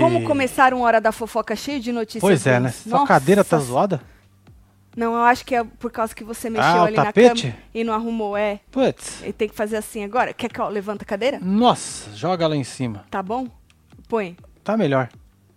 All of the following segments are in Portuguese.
Como começar uma hora da fofoca cheio de notícias Pois é, né? ruins. Sua Nossa. cadeira tá zoada? Não, eu acho que é por causa que você mexeu Ah, ali na cama e não arrumou, é. Putz. E tem que fazer assim agora. Quer que eu levanta a cadeira? Nossa, joga lá em cima. Tá bom? Põe. Tá melhor.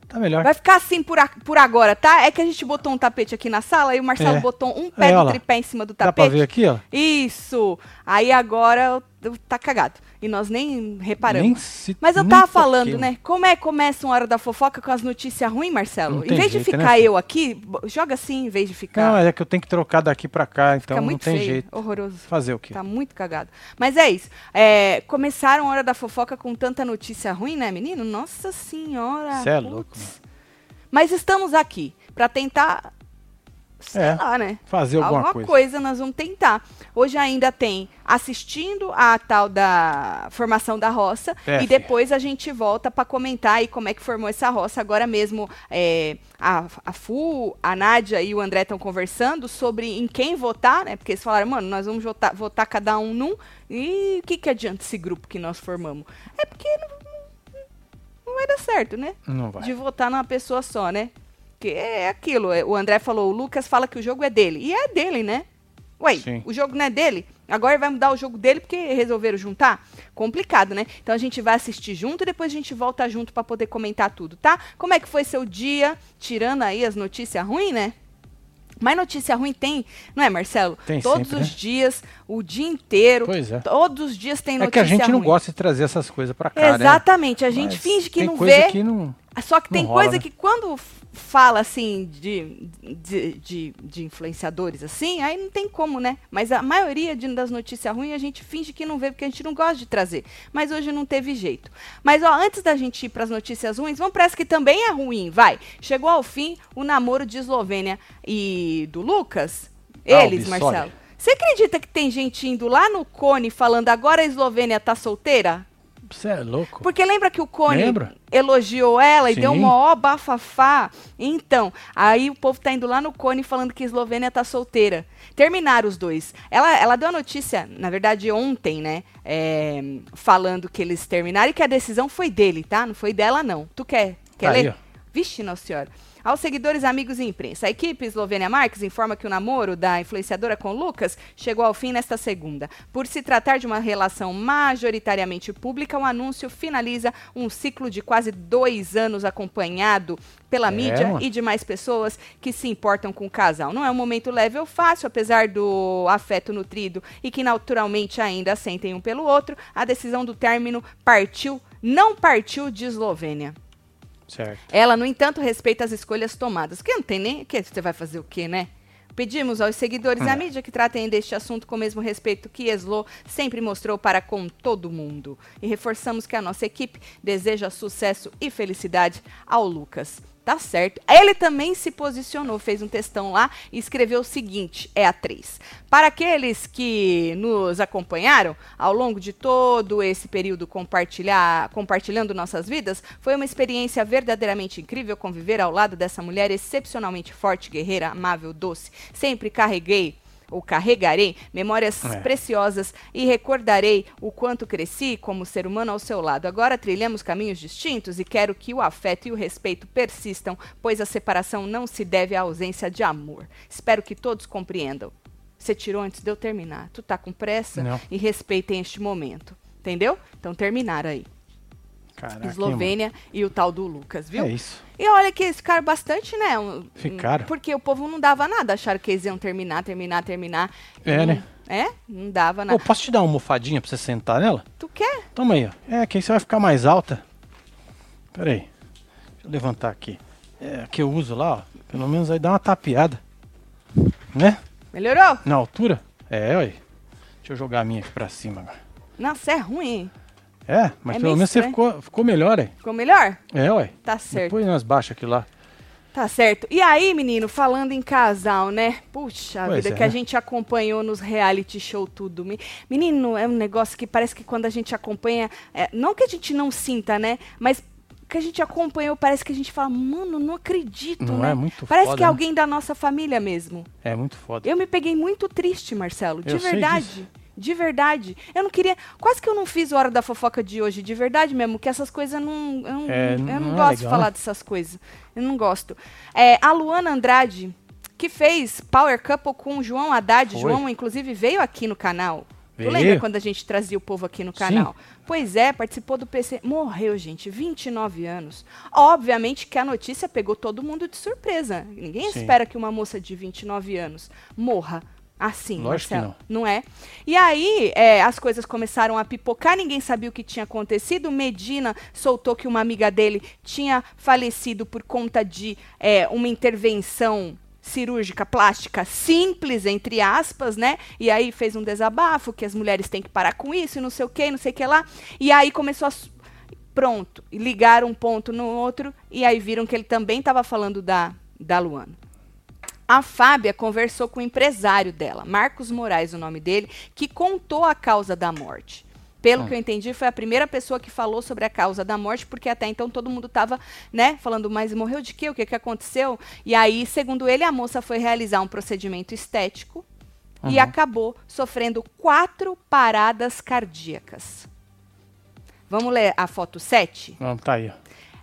Tá melhor. Vai ficar assim por, a- por agora, tá? É que a gente botou um tapete aqui na sala e o Marcelo É. botou um pé É, do tripé em cima do Dá tapete. pra ver aqui, ó? Isso! Aí agora tá cagado. E nós nem reparamos. Nem se- Mas eu tava falando, né? Como é que começa uma hora da fofoca com as notícias ruins, Marcelo? Não Em vez de jeito, né, ficar filho? eu aqui, joga assim em vez de ficar. Não, é que eu tenho que trocar daqui pra cá, então Fica não muito tem feio, jeito. horroroso. Fazer o quê? Tá muito cagado. Mas é isso. É, começaram a hora da fofoca com tanta notícia ruim, né, menino? Nossa senhora. Cê é louco, mano. Mas estamos aqui pra tentar, sei É, lá, né? Fazer alguma, Alguma coisa. nós vamos tentar. Hoje ainda tem assistindo a tal da formação da roça É, e depois a gente volta para comentar aí como é que formou essa roça. Agora mesmo é, a, a Fu, a Nádia e o André estão conversando sobre em quem votar, né? Porque eles falaram, mano, nós vamos votar, votar cada um num. E o que, que adianta esse grupo que nós formamos? É porque não, não- não vai dar certo, né? Não vai. de votar numa pessoa só, né? Que é aquilo. é, O André falou, o Lucas fala que o jogo é dele. E é dele, né? Ué, Sim. o jogo não é dele? Agora vai mudar o jogo dele porque resolveram juntar? Complicado, né? Então a gente vai assistir junto e depois a gente volta junto pra poder comentar tudo, tá? Como é que foi seu dia? Tirando aí as notícias ruins, né? Mas notícia ruim tem, não é, Marcelo? Tem Todos sempre, os né? dias, o dia inteiro. Pois é. Todos os dias tem É notícia que a gente não ruim. gosta de trazer essas coisas pra cá, né? Exatamente, a gente Mas finge que não vê. que não... Só que tem rola, coisa né? que quando fala assim de, de, de, de influenciadores assim, aí não tem como, né? Mas a maioria de- das notícias ruins a gente finge que não vê porque a gente não gosta de trazer. Mas hoje não teve jeito. Mas ó, antes da gente ir para as notícias ruins, vamos para essa que também é ruim, vai. Chegou ao fim o namoro de Eslovênia e do Lucas. Ah, Eles, Bissoli. Marcelo. Você acredita que tem gente indo lá no Cone falando agora a Eslovênia tá solteira? Você é louco. Porque lembra que o Cone Lembra? elogiou ela e Sim. deu uma ó bafafá? Então, aí o povo tá indo lá no Cone falando que a Eslovênia tá solteira. Terminaram os dois. Ela, ela deu a notícia, na verdade, ontem, né? é, falando que eles terminaram e que a decisão foi dele, tá? Não foi dela, não. Tu quer, quer aí, ler? ó. Vixe, Nossa Senhora. Aos seguidores, amigos e imprensa, a equipe Eslovênia Marques informa que o namoro da influenciadora com Lucas chegou ao fim nesta segunda. Por se tratar de uma relação majoritariamente pública, o anúncio finaliza um ciclo de quase dois anos acompanhado pela É, mídia mano. e demais pessoas que se importam com o casal. Não é um momento leve ou fácil, apesar do afeto nutrido e que naturalmente ainda sentem um pelo outro, a decisão do término partiu, não partiu de Eslovênia. Certo. Ela, no entanto, respeita as escolhas tomadas. Que não tem nem. Que você vai fazer o quê, né? Pedimos aos seguidores da É. mídia que tratem deste assunto com o mesmo respeito que Eslo sempre mostrou para com todo mundo. E reforçamos que a nossa equipe deseja sucesso e felicidade ao Lucas. Tá certo. Ele também se posicionou, fez um textão lá e escreveu o seguinte: é a 3. Para aqueles que nos acompanharam ao longo de todo esse período compartilhando nossas vidas, foi uma experiência verdadeiramente incrível conviver ao lado dessa mulher excepcionalmente forte, guerreira, amável, doce. Sempre carreguei ou carregarei memórias É. preciosas e recordarei o quanto cresci como ser humano ao seu lado. Agora trilhamos caminhos distintos e quero que o afeto e o respeito persistam, pois a separação não se deve à ausência de amor. Espero que todos compreendam. Você tirou antes de eu terminar. Tu tá com pressa Não. e respeitem este momento. Entendeu? Então terminaram aí. Caraca, Eslovênia e o tal do Lucas, viu? mano? É isso. E olha que eles ficaram bastante, né? um- Ficaram. Porque o povo não dava nada. Acharam que eles iam terminar, terminar, terminar. É, Não- né? É? Não dava Ô, nada. posso te dar uma almofadinha pra você sentar nela? Tu quer? Toma aí, ó. É, que aí você vai ficar mais alta. Pera aí. Deixa eu levantar aqui. É, que eu uso lá, ó. Pelo menos aí dá uma tapeada. Né? Melhorou? Na altura? É, ué. Deixa eu jogar a minha aqui pra cima agora. Nossa, é ruim? É, mas É pelo menos você ficou, ficou melhor, aí. Ficou melhor? É, ué. Tá certo. Depois nós baixa aqui lá. Tá certo. E aí, menino, falando em casal, né? Puxa Pois vida, é, que a né? gente acompanhou nos reality show tudo. Me- Menino, é um negócio que parece que quando a gente acompanha. é, não que a gente não sinta, né? Mas que a gente acompanhou, parece que a gente fala, mano, não acredito, Não né? é muito parece foda, que é né? alguém da nossa família mesmo. É muito foda. Eu me peguei muito triste, Marcelo, de Eu verdade. De verdade. Eu não queria. Quase que eu não fiz Hora da Fofoca de hoje, de verdade mesmo, que essas coisas não. Eu não, É, eu não não é gosto de legal, falar dessas coisas. Eu não gosto. É, a Luana Andrade, que fez Power Couple com o João Haddad. Foi. João, inclusive, veio aqui no canal. Tu lembra quando a gente trazia o povo aqui no canal? Pois é, participou do PC. Morreu, gente, 29 anos. Obviamente que a notícia pegou todo mundo de surpresa. Ninguém Sim. espera que uma moça de 29 anos morra assim, Lógico que Marcelo. não. é? E aí, é, as coisas começaram a pipocar, ninguém sabia o que tinha acontecido. Medina soltou que uma amiga dele tinha falecido por conta de é, uma intervenção cirúrgica plástica simples, entre aspas, né? E aí fez um desabafo que as mulheres têm que parar com isso e não sei o que, não sei o que lá. E aí começou a. Pronto, ligaram um ponto no outro e aí viram que ele também estava falando da, da Luana. A Fábia conversou com o empresário dela, Marcos Moraes, o nome dele, que contou a causa da morte. Pelo que eu entendi, foi a primeira pessoa que falou sobre a causa da morte, porque até então todo mundo estava, né, falando, mas morreu de quê? O que, que aconteceu? E aí, segundo ele, a moça foi realizar um procedimento estético e acabou sofrendo quatro paradas cardíacas. Vamos ler a foto 7? Vamos, tá aí.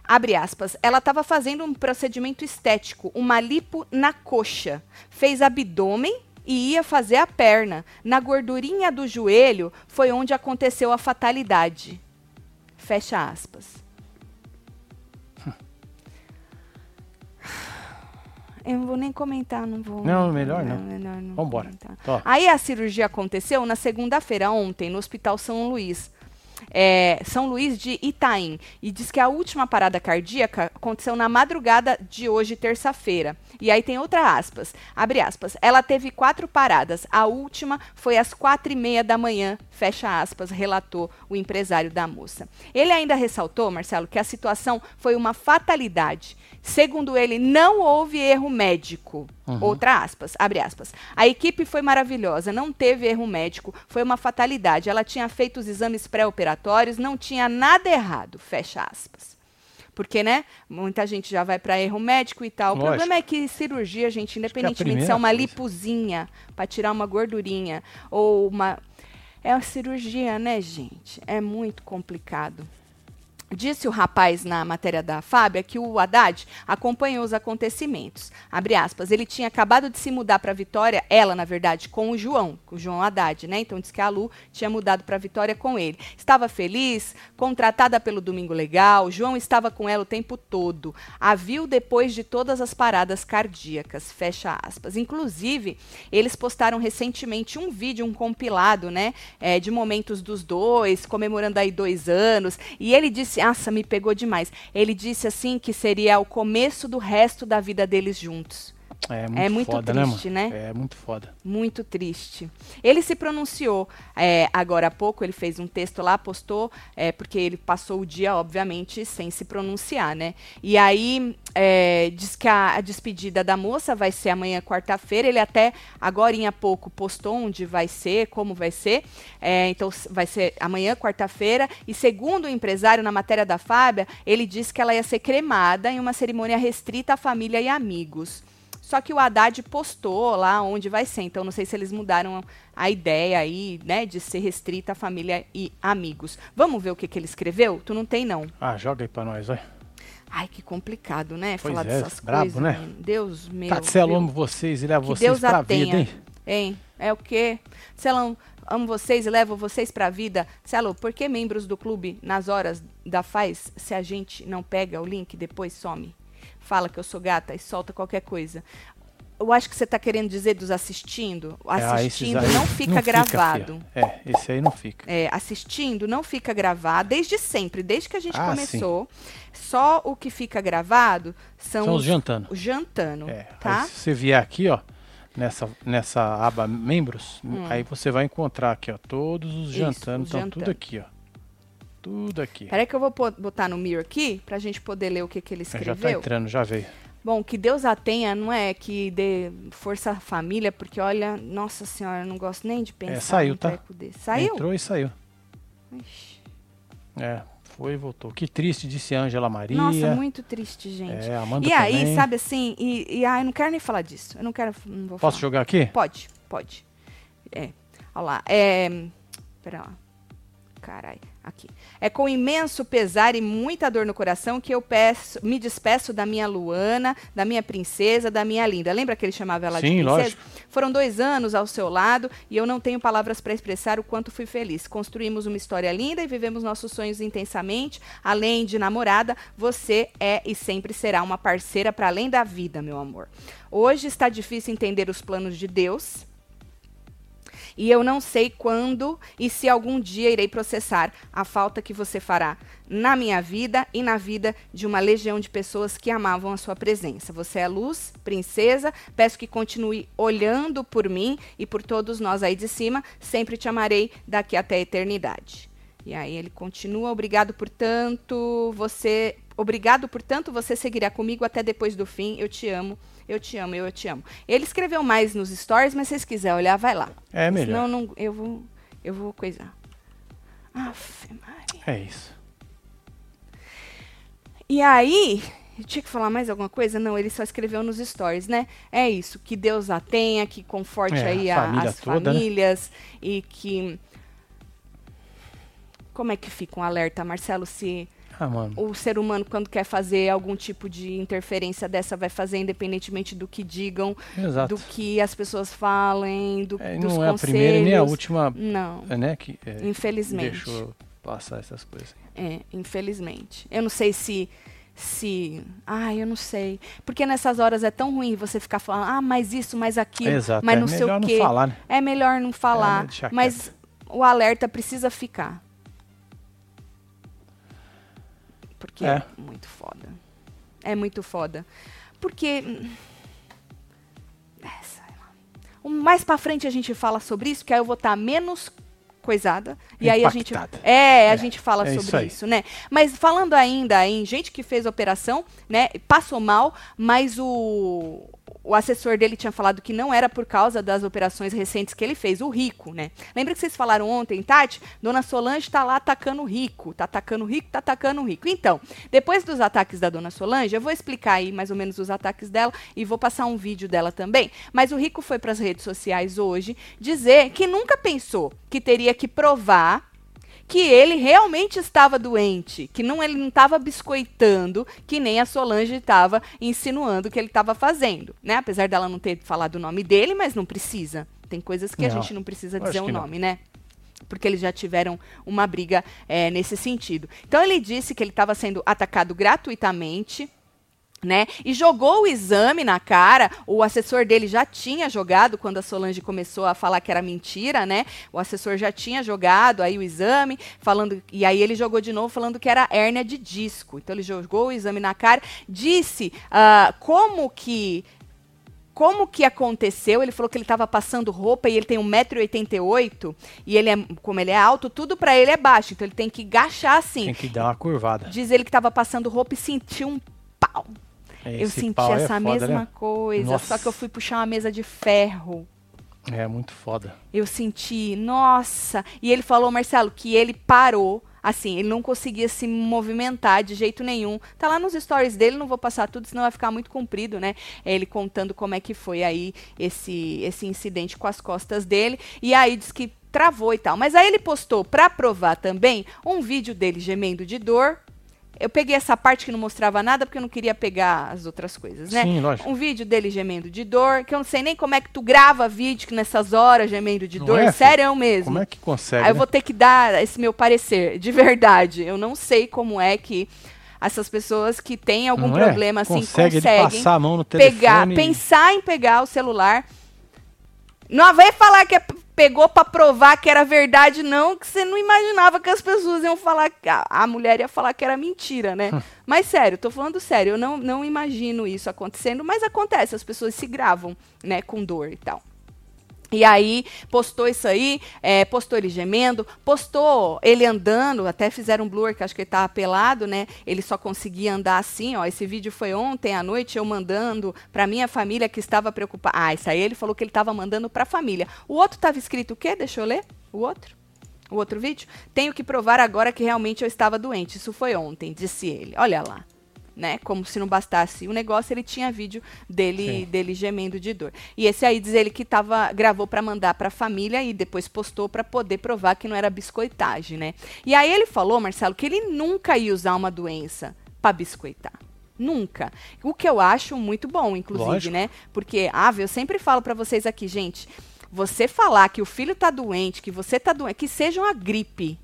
Abre aspas. Ela estava fazendo um procedimento estético, uma lipo na coxa. Fez abdômen e ia fazer a perna. Na gordurinha do joelho foi onde aconteceu a fatalidade. Fecha aspas. Eu não vou nem comentar, não vou. Não, melhor não. melhor não Vambora. Aí a cirurgia aconteceu na segunda-feira, ontem, no Hospital São Luís. É, São Luís de Itaim. E diz que a última parada cardíaca aconteceu na madrugada de hoje, terça-feira. E aí tem outra aspas. Abre aspas. Ela teve quatro paradas. A última foi às quatro e meia da manhã. Fecha aspas, relatou o empresário da moça. Ele ainda ressaltou, Marcelo, que a situação foi uma fatalidade. Segundo ele, não houve erro médico. Outra aspas, abre aspas. A equipe foi maravilhosa, não teve erro médico, foi uma fatalidade. Ela tinha feito os exames pré-operatórios, não tinha nada errado. Fecha aspas. Porque, né, muita gente já vai para erro médico e tal. O Lógico. problema é que cirurgia, gente, é independentemente se é uma coisa. lipozinha para tirar uma gordurinha ou uma é uma cirurgia, né, gente? É muito complicado. Disse o rapaz na matéria da Fábia que o Haddad acompanhou os acontecimentos. Aspas, ele tinha acabado de se mudar para Vitória, ela, na verdade, com o João, com o João Haddad, né? Então diz que a Lu tinha mudado para Vitória com ele. Estava feliz, contratada pelo Domingo Legal, João estava com ela o tempo todo. A viu depois de todas as paradas cardíacas, fecha aspas. Inclusive, eles postaram recentemente um vídeo, um compilado, né? é, de momentos dos dois, comemorando aí dois anos. E ele disse, nossa, me pegou demais. Ele disse assim que seria o começo do resto da vida deles juntos. É muito, É muito foda, triste, né, né? É muito foda. Muito triste. Ele se pronunciou é, agora há pouco, ele fez um texto lá, postou, é, porque ele passou o dia, obviamente, sem se pronunciar, né? E aí é, diz que a, a despedida da moça vai ser amanhã, quarta-feira. Ele até agora há pouco postou onde vai ser, como vai ser. É, então vai ser amanhã, quarta-feira. E segundo o empresário, na matéria da Fábia, ele disse que ela ia ser cremada em uma cerimônia restrita à família e amigos. Só que o Haddad postou lá onde vai ser. Então, não sei se eles mudaram a ideia aí, né, de ser restrita à família e amigos. Vamos ver o que, que ele escreveu? Tu não tem, não. Ah, joga aí pra nós, vai. Ai, que complicado, né? Pois Falar é, dessas brabo, coisas. né? menino. Deus meu. Tatselo, viu? amo vocês e levo Que vocês Deus pra a tenha. vida, hein? Hein? É o quê? Celo, amo vocês e levo vocês pra vida. Celo, por que membros do clube, nas horas da faz, se a gente não pega o link, depois some? Fala que eu sou gata e solta qualquer coisa. Eu acho que você tá querendo dizer dos assistindo. O Ah, Assistindo aí não fica gravado. fia. é, esse aí não fica. É, assistindo não fica gravado desde sempre, desde que a gente Ah, começou. Só o que fica gravado são, São os jantando. os jantando, É, tá? se você vier aqui, ó, nessa, nessa aba membros, aí você vai encontrar aqui, ó, todos os Hum. Isso, jantando, estão tudo aqui, ó. Tudo aqui. Peraí que eu vou botar no mirror aqui pra gente poder ler o que, que ele É, já tá escreveu. entrando, já veio. Bom, que Deus a tenha, não é que dê força à família, porque olha, nossa senhora, eu não gosto nem de pensar É, saiu, tá? Saiu? Entrou e saiu. Ixi. É, foi e voltou. Que triste, disse a Ângela Maria. Nossa, muito triste, gente. É, Amanda e aí, também. sabe assim, e, e ah, eu não quero nem falar disso. Eu não quero, não vou Posso falar. jogar aqui? Pode, pode. É. Olha lá. É. Pera lá. Carai. Aqui. É com imenso pesar e muita dor no coração que eu peço, me despeço da minha Luana, da minha princesa, da minha linda. Lembra que ele chamava ela Sim, de princesa? lógico. Foram dois anos ao seu lado e eu não tenho palavras para expressar o quanto fui feliz. Construímos uma história linda e vivemos nossos sonhos intensamente. Além de namorada, você é e sempre será uma parceira para além da vida, meu amor. Hoje está difícil entender os planos de Deus. E eu não sei quando e se algum dia irei processar a falta que você fará na minha vida e na vida de uma legião de pessoas que amavam a sua presença. Você é luz, princesa. Peço que continue olhando por mim e por todos nós aí de cima. Sempre te amarei daqui até a eternidade. E aí ele continua, obrigado por tanto, você, obrigado por tanto, você seguirá comigo até depois do fim. Eu te amo. Eu te amo, eu, eu te amo. Ele escreveu mais nos stories, mas se vocês quiserem olhar, vai lá. É melhor. Senão não, eu vou, eu vou coisar. Aff, Maria. É isso. E aí, eu tinha que falar mais alguma coisa? Não, ele só escreveu nos stories, né? É isso, que Deus a tenha, que conforte É, aí a família as toda, né? famílias e que... Como é que fica um alerta, Marcelo, se Ah, o ser humano, quando quer fazer algum tipo de interferência dessa, vai fazer independentemente do que digam, Exato. do que as pessoas falem, do, É, dos não é a conselhos. primeira nem a última, Não, é, né? Que é, infelizmente. deixou passar essas coisas. É, infelizmente. Eu não sei se. se. Ah, eu não sei. Porque nessas horas é tão ruim você ficar falando, ah, mais isso, mais aquilo, Exato. mas é não sei melhor o quê. não falar, né? É melhor não falar. É, mas o alerta precisa ficar. Porque é. É. muito foda. É muito foda. Porque. hum, É, Mais pra frente a gente fala sobre isso, que aí eu vou estar menos coisada. E aí a gente. É, a É, gente fala é isso sobre aí. isso, né? Mas falando ainda em gente que fez operação, né? Passou mal, mas o, o assessor dele tinha falado que não era por causa das operações recentes que ele fez, o rico, né? Lembra que vocês falaram ontem, Tati? Dona Solange tá lá atacando o rico, tá atacando o rico, tá atacando o rico. Então, depois dos ataques da Dona Solange, eu vou explicar aí mais ou menos os ataques dela e vou passar um vídeo dela também. Mas o rico foi para as redes sociais hoje dizer que nunca pensou que teria que provar que ele realmente estava doente, que não ele não estava biscoitando, que nem a Solange estava insinuando que ele estava fazendo, né? Apesar dela não ter falado o nome dele, mas não precisa. Tem coisas que a Não, gente não precisa dizer o que não. nome, né? Porque eles já tiveram uma briga é, nesse sentido. Então ele disse que ele estava sendo atacado gratuitamente. Né? E jogou o exame na cara. O assessor dele já tinha jogado quando a Solange começou a falar que era mentira, né? O assessor já tinha jogado aí o exame, falando e aí ele jogou de novo falando que era hérnia de disco. Então ele jogou o exame na cara, disse ah, como que como que aconteceu? Ele falou que ele estava passando roupa e ele tem 1,88m e ele é, como ele é alto, tudo para ele é baixo. Então ele tem que agachar assim. Tem que dar uma curvada. Diz ele que estava passando roupa e sentiu um pau. Eu Esse senti é essa foda, mesma né? coisa, Nossa. só que eu fui puxar uma mesa de ferro. É muito foda. Eu senti, nossa. E ele falou, Marcelo, que ele parou. Assim, ele não conseguia se movimentar de jeito nenhum. Tá lá nos stories dele, não vou passar tudo, senão vai ficar muito comprido, né? É Ele contando como é que foi aí esse, esse incidente com as costas dele. E aí diz que travou e tal. Mas aí ele postou, pra provar também, um vídeo dele gemendo de dor. Eu peguei essa parte que não mostrava nada porque eu não queria pegar as outras coisas, né? Sim, lógico. Um vídeo dele gemendo de dor, que eu não sei nem como é que tu grava vídeo que nessas horas gemendo de Não dor, é, sério mesmo. Como é que consegue? Aí eu né? vou ter que dar esse meu parecer, de verdade. Eu não sei como é que essas pessoas que têm algum Não é? problema assim Consegue conseguem passar a mão no telefone. pegar, e- pensar em pegar o celular. Não vai falar que é pegou pra provar que era verdade, não, que você não imaginava que as pessoas iam falar, que a, a mulher ia falar que era mentira, né? mas sério, tô falando sério, eu não, não imagino isso acontecendo, mas acontece, as pessoas se gravam, né, com dor e tal. E aí, postou isso aí, é, postou ele gemendo, postou ele andando, até fizeram um blur, que acho que ele tava pelado, né? Ele só conseguia andar assim, ó. Esse vídeo foi ontem à noite, eu mandando pra minha família que estava preocupada. Ah, isso aí ele falou que ele tava mandando pra família. O outro tava escrito o quê? Deixa eu ler. O outro? O outro vídeo? Tenho que provar agora que realmente eu estava doente. Isso foi ontem, disse ele. Olha lá. Né? Como se não bastasse o negócio, ele tinha vídeo dele dele gemendo de dor. E esse aí diz ele que tava gravou para mandar para a família e depois postou para poder provar que não era biscoitagem, né? E aí ele falou, Marcelo, que ele nunca ia usar uma doença para biscoitar. Nunca. O que eu acho muito bom, inclusive, Lógico. né? Porque, ah, eu sempre falo para vocês aqui, gente, você falar que o filho tá doente, que você tá doente, que seja uma gripe,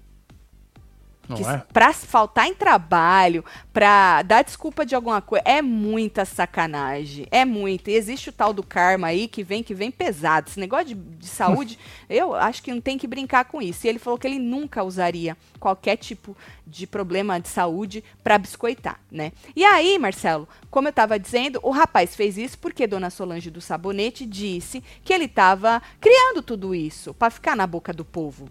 Não que é? Pra faltar em trabalho, pra dar desculpa de alguma coisa, é muita sacanagem. É muito. E existe o tal do karma aí que vem, que vem pesado. Esse negócio de, de saúde, eu acho que não tem que brincar com isso. E ele falou que ele nunca usaria qualquer tipo de problema de saúde pra biscoitar, né? E aí, Marcelo, como eu tava dizendo, o rapaz fez isso porque Dona Solange do Sabonete disse que ele tava criando tudo isso pra ficar na boca do povo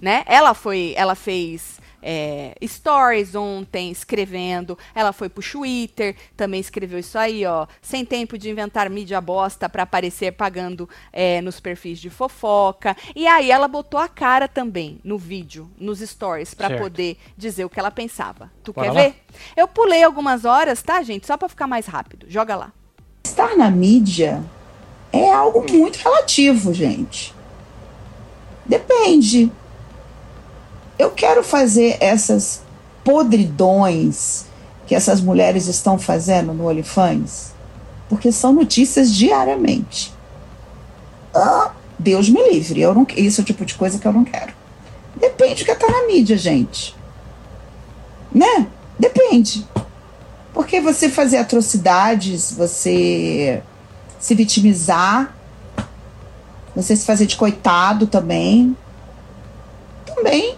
né? Ela foi, ela fez é, stories ontem escrevendo, ela foi pro Twitter, também escreveu isso aí, ó, sem tempo de inventar mídia bosta para aparecer pagando é, nos perfis de fofoca. E aí ela botou a cara também no vídeo, nos stories, para poder dizer o que ela pensava. Tu Bora quer lá? ver? Eu pulei algumas horas, tá, gente? Só para ficar mais rápido. Joga lá. Estar na mídia é algo muito relativo, gente. Depende. Eu quero fazer essas podridões que essas mulheres estão fazendo no OnlyFans, porque são notícias diariamente. Ah, Deus me livre, eu não, isso é o tipo de coisa que eu não quero. Depende do que tá na mídia, gente. Né? Depende. Porque você fazer atrocidades, você se vitimizar, você se fazer de coitado também, também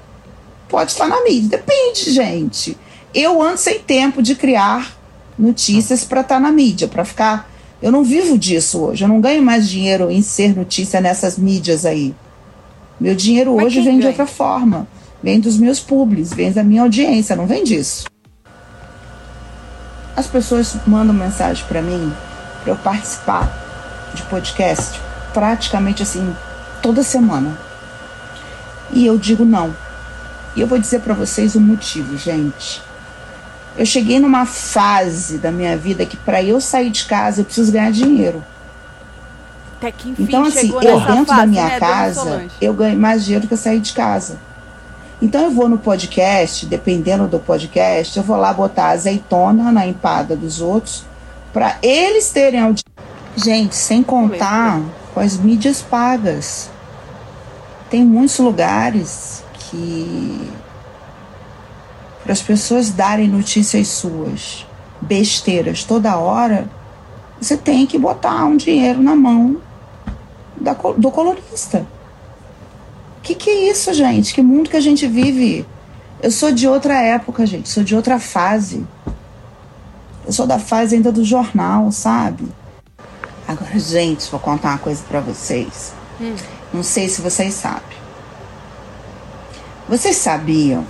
pode estar na mídia. Depende, gente. Eu ando sem tempo de criar notícias para estar na mídia, para ficar. Eu não vivo disso hoje. Eu não ganho mais dinheiro em ser notícia nessas mídias aí. Meu dinheiro Mas hoje vem de ganha? outra forma. Vem dos meus públicos, vem da minha audiência, não vem disso. As pessoas mandam mensagem para mim para eu participar de podcast praticamente assim toda semana. E eu digo não. E eu vou dizer para vocês o motivo, gente. Eu cheguei numa fase da minha vida que para eu sair de casa eu preciso ganhar dinheiro. Até que enfim Então, assim, eu dentro fase, da minha né, casa, eu ganho mais dinheiro que eu sair de casa. Então eu vou no podcast, dependendo do podcast, eu vou lá botar azeitona na empada dos outros para eles terem audiência. Gente, sem contar com as mídias pagas. Tem muitos lugares que para as pessoas darem notícias suas, besteiras toda hora, você tem que botar um dinheiro na mão da do colunista. Que que é isso, gente? Que mundo que a gente vive? Eu sou de outra época, gente. Sou de outra fase. Eu sou da fase ainda do jornal, sabe? Agora, gente, vou contar uma coisa pra vocês. Hum. Não sei se vocês sabem. Vocês sabiam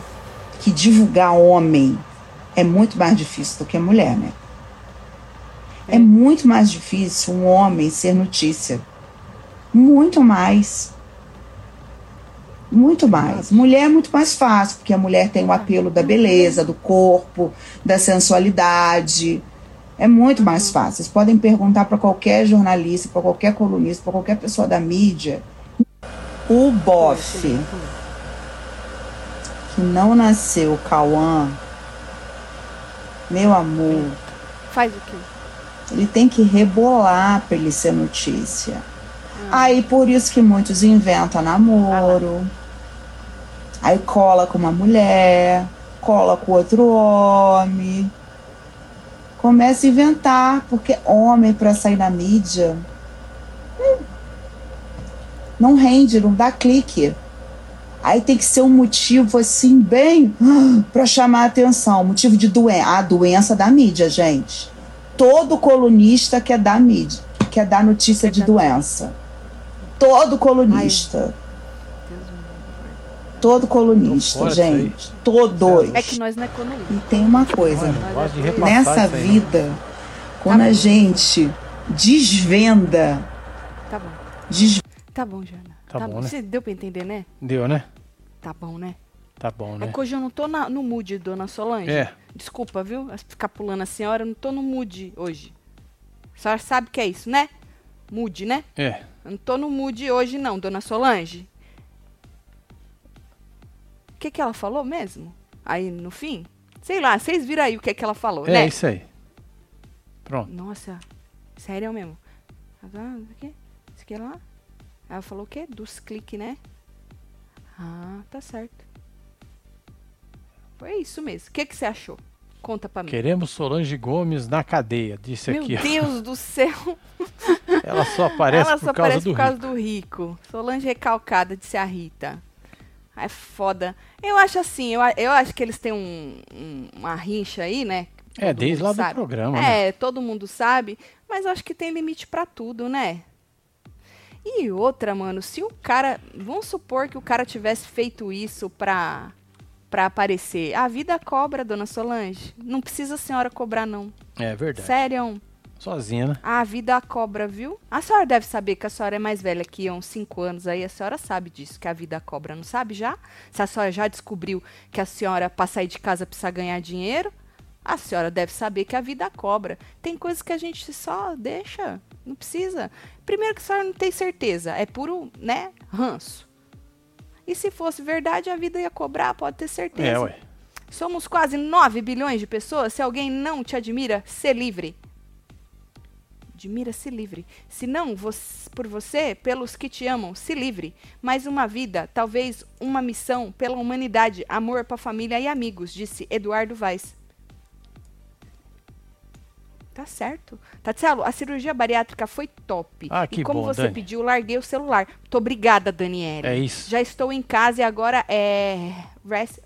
que divulgar homem é muito mais difícil do que mulher, né? É muito mais difícil um homem ser notícia. Muito mais. Muito mais. Mulher é muito mais fácil, porque a mulher tem o apelo da beleza, do corpo, da sensualidade. É muito mais fácil. Vocês podem perguntar para qualquer jornalista, para qualquer colunista, para qualquer pessoa da mídia. O bofe não nasceu Cauã, meu amor, Faz o quê? ele tem que rebolar para ele ser notícia. Aí por isso que muitos inventam namoro. Aí cola com uma mulher, cola com outro homem. Começa a inventar, porque homem para sair na mídia hum, não rende, não dá clique. Aí tem que ser um motivo assim bem para chamar a atenção, motivo de doença, a doença da mídia, gente. Todo colunista quer dar mídia, quer dar notícia de doença. Todo colunista. Todo colunista, aí. gente. Todos. É que nós não é economista. E tem uma coisa, nessa não. vida, quando a gente desvenda, Tá bom. Tá bom, Jana. Tá bom, né? Você deu pra entender, né? Deu, né? Tá bom, né? Tá bom, É né? que hoje eu não tô na- no mood, dona Solange. É. Desculpa, viu? Ficar pulando a senhora, eu não tô no mood hoje. A senhora sabe que é isso, né? Mood, né? É. Eu não tô no mood hoje, não, dona Solange. O que, que ela falou mesmo? Aí no fim? Sei lá, vocês viram aí o que, que ela falou, É né? isso aí. Pronto. Nossa, sério mesmo. Agora, isso aqui, isso aqui é lá. Ela falou o quê? Dos cliques, né? Ah, tá certo. Foi isso mesmo. O que, que você achou? Conta pra mim. Queremos Solange Gomes na cadeia, disse Meu aqui. ó. Deus do céu. Ela só aparece Ela por só causa aparece do por causa rico. do rico. Solange recalcada, disse a Rita. É foda. Eu acho assim, eu, eu acho que eles têm um- um- uma rincha aí, né? É, Todo desde mundo lá do sabe. programa, né? É, todo mundo sabe, mas eu acho que tem limite pra tudo, né? E outra, mano, se o cara, vamos supor que o cara tivesse feito isso pra para aparecer. A vida cobra, dona Solange. Não precisa a senhora cobrar não. É verdade. Sério. Sozinha, né? A vida cobra, viu? A senhora deve saber que a senhora é mais velha que eu, uns 5 anos aí. A senhora sabe disso, que a vida cobra, não sabe já? Se a senhora já descobriu que a senhora, pra sair de casa, precisa ganhar dinheiro, a senhora deve saber que a vida cobra. Tem coisas que a gente só deixa, não precisa. Primeiro que a senhora não tem certeza, é puro, né, ranço. E se fosse verdade, a vida ia cobrar, pode ter certeza. É, ué. Somos quase 9 bilhões de pessoas. Se alguém não te admira, se livre. Admira, se livre. Se não você- por você, pelos que te amam, se livre. Mais uma vida, talvez uma missão pela humanidade, amor para família e amigos, disse Eduardo Vaz. Tá certo. Tatielo, a cirurgia bariátrica foi top. Ah, que e como bom, você Dani. pediu, larguei o celular. Muito obrigada, Daniela. É isso. Já estou em casa e agora é. Rest,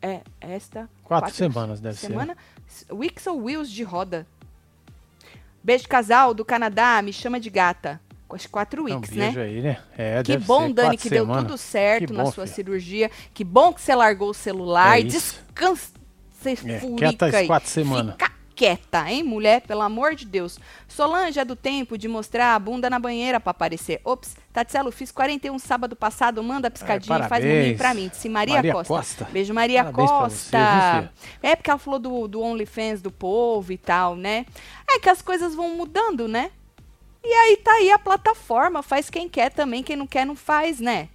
é esta. Quatro semanas deve ser, semana. Wix ou Wheels de roda. Beijo, casal do Canadá. Me chama de gata. As quatro Um beijo né? aí, né? É, Que bom, ser Dani, quatro que deu semanas. tudo certo Que na bom, sua filha. cirurgia. Que bom que você largou o celular. É. Descansa, você É, quieta as quatro semanas. Fica quieta, hein, mulher? Pelo amor de Deus. Solange é do tempo de mostrar a bunda na banheira pra aparecer. Ops, Tatselo, fiz 41 sábado passado. Manda a piscadinha e faz um mimimi pra mim. Disse Maria, Maria Costa. Costa. Beijo, Maria Parabéns você, Costa. viu, é porque ela falou do, do OnlyFans do povo e tal, né? É que as coisas vão mudando, né? E aí tá aí a plataforma, faz quem quer também, quem não quer não faz, né?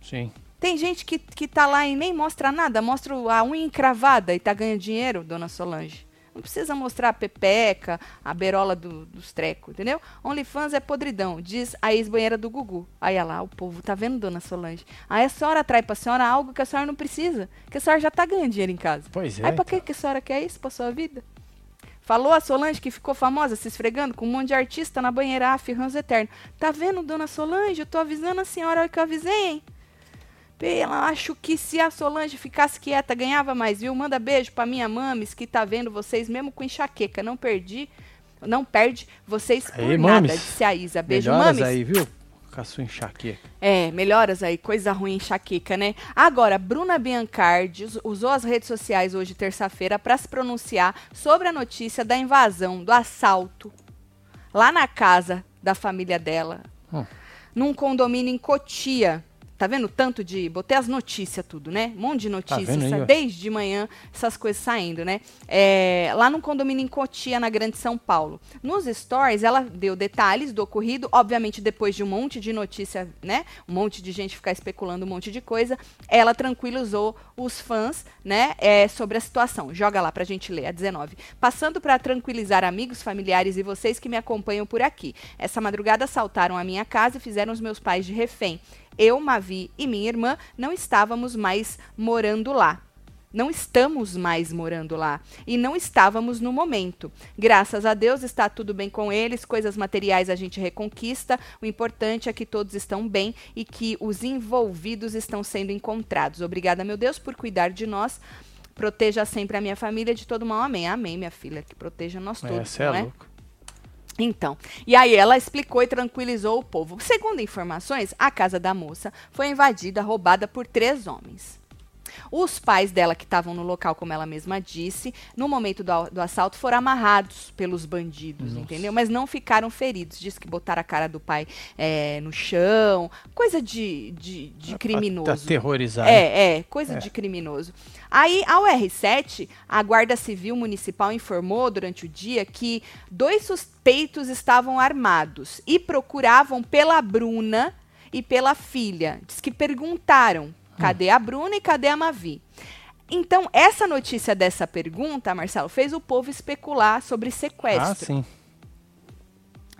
Sim. Tem gente que, que tá lá e nem mostra nada, mostra a unha encravada e tá ganhando dinheiro, dona Solange. Não precisa mostrar a pepeca, a berola do- dos trecos, entendeu? OnlyFans é podridão, diz a ex-banheira do Gugu. Aí lá, o povo tá vendo, dona Solange? Aí a senhora atrai pra senhora algo que a senhora não precisa, que a senhora já tá ganhando dinheiro em casa. Pois é. Aí pra que, que a senhora quer isso pra sua vida? Falou a Solange que ficou famosa se esfregando com um monte de artista na banheira, ranço eterno. Tá vendo, dona Solange? Eu tô avisando a senhora hora que eu avisei, hein? Pela, acho que se a Solange ficasse quieta, ganhava mais, viu? Manda beijo pra minha mames que tá vendo vocês mesmo com enxaqueca. Não perdi, não perde vocês por Aí, nada, mames. disse a Isa. Beijo, Melhoras mames. aí, viu? Com a sua enxaqueca. É, melhoras aí, coisa ruim, enxaqueca, né? Agora, Bruna Biancardi us- usou as redes sociais hoje, terça-feira, para se pronunciar sobre a notícia da invasão, do assalto, lá na casa da família dela, Hum. num condomínio em Cotia. Tá vendo tanto de. Botei as notícias, tudo, né? Um monte de notícias, aí, sa- ó? desde de manhã, essas coisas saindo, né? É, lá num condomínio em Cotia, na Grande São Paulo. Nos stories, ela deu detalhes do ocorrido, obviamente, depois de um monte de notícia, né? Um monte de gente ficar especulando um monte de coisa. Ela tranquilizou os fãs, né? é, sobre a situação. Joga lá pra gente ler, a 19. Passando para tranquilizar amigos, familiares e vocês que me acompanham por aqui. Essa madrugada assaltaram a minha casa e fizeram os meus pais de refém. Eu, Mavi e minha irmã não estávamos mais morando lá. Não estamos mais morando lá. E não estávamos no momento. Graças a Deus está tudo bem com eles, coisas materiais a gente reconquista. O importante é que todos estão bem e que os envolvidos estão sendo encontrados. Obrigada, meu Deus, por cuidar de nós. Proteja sempre a minha família de todo mal. Amém. Amém, minha filha. Que proteja nós todos. É, você é não é? louco. Então, e aí ela explicou e tranquilizou o povo. Segundo informações, a casa da moça foi invadida, roubada por três homens. Os pais dela, que estavam no local, como ela mesma disse, no momento do, do assalto foram amarrados pelos bandidos, Nossa. entendeu? Mas não ficaram feridos. Diz que botaram a cara do pai é, no chão, coisa de, de, de criminoso. Aterrorizar. né? É, é, coisa É. de criminoso. Aí, ao R7, a Guarda Civil Municipal informou durante o dia que dois suspeitos estavam armados e procuravam pela Bruna e pela filha. Diz que perguntaram: cadê a Bruna e cadê a Mavi? Então, essa notícia dessa pergunta, Marcelo, fez o povo especular sobre Ah, sequestro sim.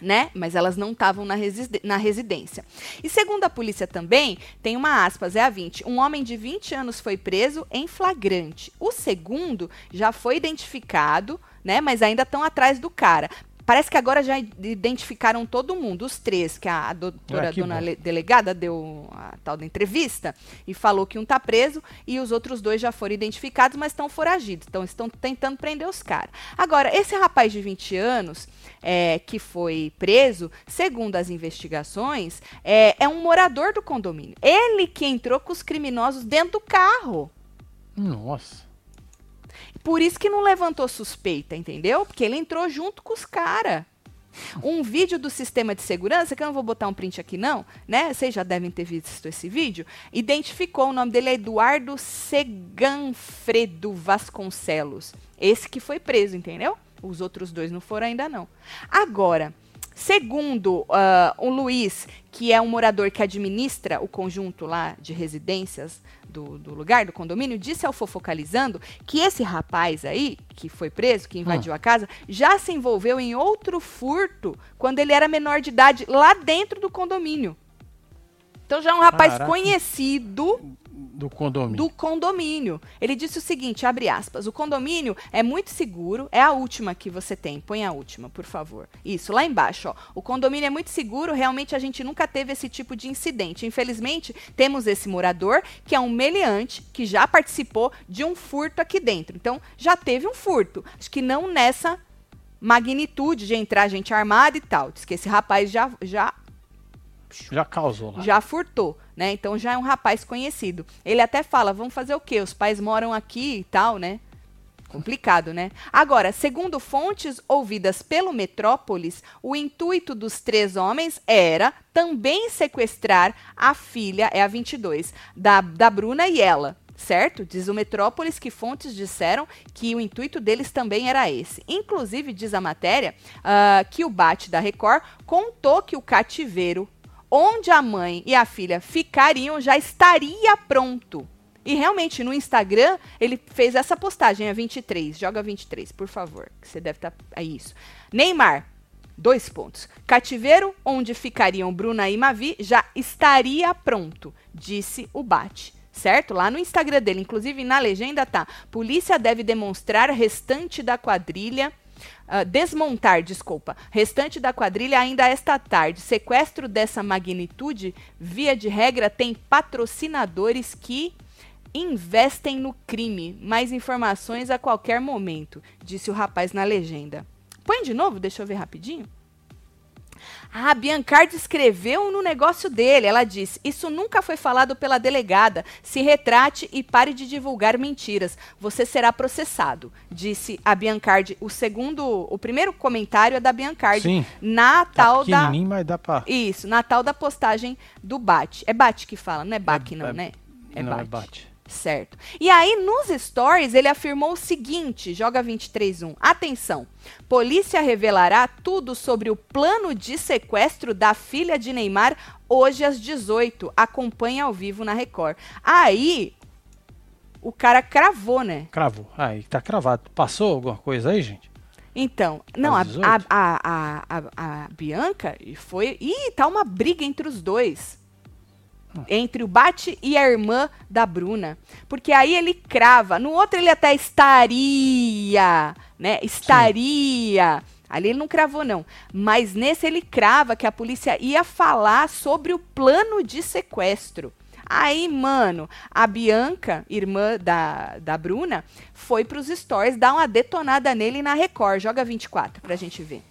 né? Mas elas não estavam na, na residência. E segundo a polícia também, tem uma aspas, é a 20. Um homem de 20 anos foi preso em flagrante. O segundo já foi identificado, né? Mas ainda estão atrás do cara. Parece que agora já identificaram todo mundo, os três, que a, a doutora Ah, que dona bom. delegada deu a tal da entrevista e falou que um tá preso e os outros dois já foram identificados, mas estão foragidos. Então estão tentando prender os caras. Agora, esse rapaz de 20 anos é, que foi preso, segundo as investigações, é, é um morador do condomínio. Ele que entrou com os criminosos dentro do carro. Nossa. Por isso que não levantou suspeita, entendeu? Porque ele entrou junto com os caras. Um vídeo do sistema de segurança, que eu não vou botar um print aqui não, né? Vocês já devem ter visto esse vídeo. Identificou, o nome dele é Eduardo Seganfredo Vasconcelos. Esse que foi preso, entendeu? Os outros dois não foram ainda não. Agora, segundo ah, o Luiz, que é um morador que administra o conjunto lá de residências do, do lugar, do condomínio, disse ao Fofocalizando que esse rapaz aí, que foi preso, que invadiu a casa, já se envolveu em outro furto quando ele era menor de idade, lá dentro do condomínio. Então já é um rapaz Caraca. conhecido Do condomínio. do condomínio. Ele disse o seguinte, abre aspas, o condomínio é muito seguro, é a última que você tem, põe a última, por favor. Isso, lá embaixo, ó. O condomínio é muito seguro, realmente a gente nunca teve esse tipo de incidente. Infelizmente, temos esse morador, que é um meliante, que já participou de um furto aqui dentro. Então, já teve um furto. Acho que não nessa magnitude de entrar gente armada e tal. Diz que esse rapaz já, já Já causou lá. já furtou, né? Então já é um rapaz conhecido. Ele até fala, vamos fazer o quê? Os pais moram aqui e tal, né? Complicado, né? Agora, segundo fontes ouvidas pelo Metrópolis, o intuito dos três homens era também sequestrar a filha, é a 22, da, da Bruna e ela. Certo? Diz o Metrópolis que fontes disseram que o intuito deles também era esse. Inclusive, diz a matéria ah, que o Bate da Record contou que o cativeiro onde a mãe e a filha ficariam já estaria pronto. E realmente no Instagram ele fez essa postagem a 23, joga 23, por favor, que você deve estar é isso. Neymar, dois pontos. Cativeiro onde ficariam Bruna e Mavi já estaria pronto, disse o Bate. Certo? Lá no Instagram dele, inclusive na legenda tá: polícia deve demonstrar restante da quadrilha ah, desmontar, desculpa, restante da quadrilha ainda esta tarde. Sequestro dessa magnitude, via de regra, tem patrocinadores que investem no crime. Mais informações a qualquer momento, disse o rapaz na legenda. Põe de novo, deixa eu ver rapidinho. Ah, a Biancardi escreveu no negócio dele. Ela disse: Isso nunca foi falado pela delegada. Se retrate e pare de divulgar mentiras. Você será processado, disse a Biancardi. O segundo, o primeiro comentário é da Biancardi. Sim. Na Tá tal da. mas dá pra... Isso, na tal da postagem do Bate. É Bate que fala, não é Baque, não, é- né? não, é bate. Certo. E aí, nos stories, ele afirmou o seguinte: joga 23.1. Atenção! Polícia revelará tudo sobre o plano de sequestro da filha de Neymar hoje às 18. Acompanhe ao vivo na Record. Aí, o cara cravou, né? Cravou. Aí, tá cravado. Passou alguma coisa aí, gente? Então, não, a, Às 18? a, a, a, a, a Bianca foi. Ih, tá uma briga entre os dois. Entre o Bate e a irmã da Bruna. Porque aí ele crava. No outro ele até estaria, né? Estaria. Ali ele não cravou, não. Mas nesse ele crava que a polícia ia falar sobre o plano de sequestro. Aí, mano, a Bianca, irmã da, da Bruna, foi pros stories dar uma detonada nele na Record. Joga 24 pra gente ver.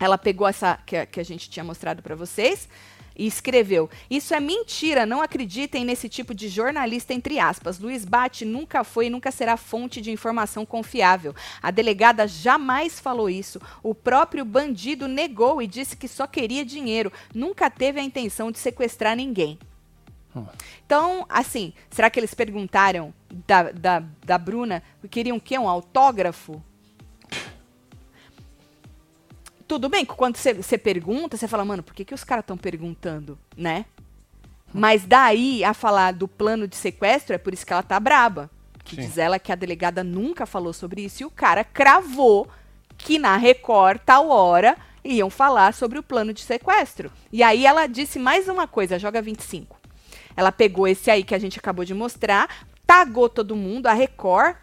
Ela pegou essa que, a- que a gente tinha mostrado pra vocês, e escreveu: Isso é mentira, não acreditem nesse tipo de jornalista, entre aspas. Luiz Bate nunca foi e nunca será fonte de informação confiável. A delegada jamais falou isso. O próprio bandido negou e disse que só queria dinheiro. Nunca teve a intenção de sequestrar ninguém. Então, assim, será que eles perguntaram da, da, da Bruna, queriam o quê? Um autógrafo? Tudo bem quando você pergunta, você fala, mano, por que, que os caras estão perguntando, né? Mas daí a falar do plano de sequestro, é por isso que ela tá braba. Que Sim. diz ela que a delegada nunca falou sobre isso e o cara cravou que na Record, tal hora, iam falar sobre o plano de sequestro. E aí ela disse mais uma coisa, joga 25. Ela pegou esse aí que a gente acabou de mostrar, tagou todo mundo, a Record,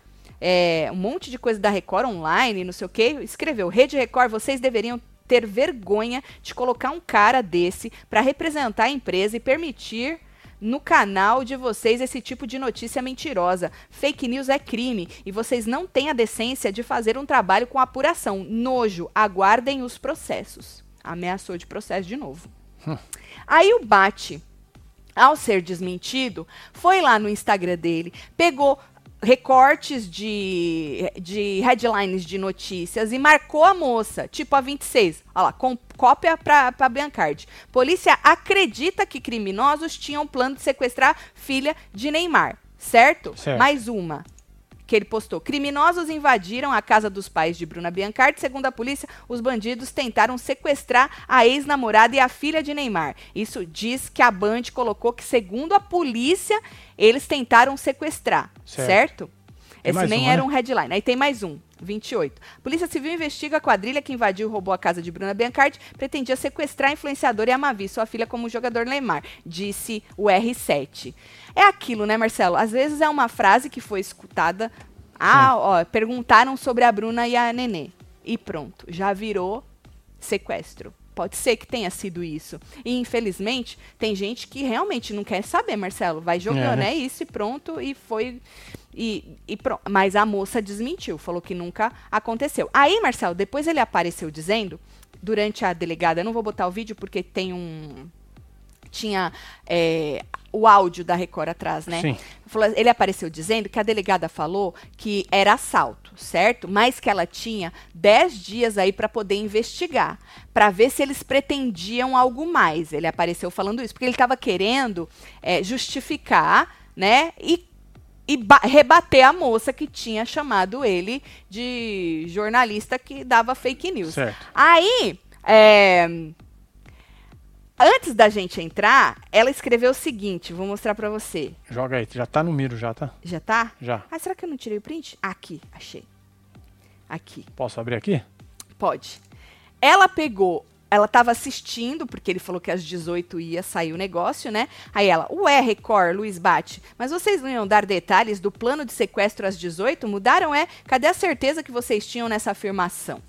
é, um monte de coisa da Record online, não sei o quê, escreveu: Rede Record, vocês deveriam ter vergonha de colocar um cara desse para representar a empresa e permitir no canal de vocês esse tipo de notícia mentirosa. Fake news é crime e vocês não têm a decência de fazer um trabalho com apuração. Nojo, aguardem os processos. Ameaçou de processo de novo. Hum. Aí o Bate, ao ser desmentido, foi lá no Instagram dele, pegou recortes de, de headlines de notícias e marcou a moça, tipo a 26. Olha lá, com, cópia para Biancardi. Polícia acredita que criminosos tinham plano de sequestrar filha de Neymar. Certo? certo? Mais uma que ele postou. Criminosos invadiram a casa dos pais de Bruna Biancardi. Segundo a polícia, os bandidos tentaram sequestrar a ex-namorada e a filha de Neymar. Isso diz que a Band colocou que, segundo a polícia, eles tentaram sequestrar. Certo? certo? Esse nem um, era né? um headline. Aí tem mais um. 28. Polícia Civil investiga a quadrilha que invadiu e roubou a casa de Bruna Biancardi, pretendia sequestrar a influenciadora e Amavi, sua filha, como jogador Neymar, disse o R7. É aquilo, né, Marcelo? Às vezes é uma frase que foi escutada. Ah, ó, perguntaram sobre a Bruna e a Nenê. E pronto, já virou sequestro. Pode ser que tenha sido isso. E infelizmente, tem gente que realmente não quer saber, Marcelo. Vai jogando, é, né? é isso e pronto. E foi. E, e pronto. Mas a moça desmentiu, falou que nunca aconteceu. Aí, Marcelo, depois ele apareceu dizendo, durante a delegada, eu não vou botar o vídeo porque tem um. Tinha é, o áudio da Record atrás, né? Sim. Ele apareceu dizendo que a delegada falou que era assalto, certo? Mas que ela tinha 10 dias aí para poder investigar, para ver se eles pretendiam algo mais. Ele apareceu falando isso, porque ele estava querendo é, justificar, né? E e rebater a moça que tinha chamado ele de jornalista que dava fake news. Certo. Aí, é, Antes da gente entrar, ela escreveu o seguinte, vou mostrar para você. Joga aí, já tá no miro já, tá? Já tá? Já. Ah, será que eu não tirei o print? Aqui, achei. Aqui. Posso abrir aqui? Pode. Ela pegou, ela tava assistindo, porque ele falou que às 18 ia sair o negócio, né? Aí ela, ué, Record, Luiz Bate, mas vocês não iam dar detalhes do plano de sequestro às 18? Mudaram, é? Cadê a certeza que vocês tinham nessa afirmação?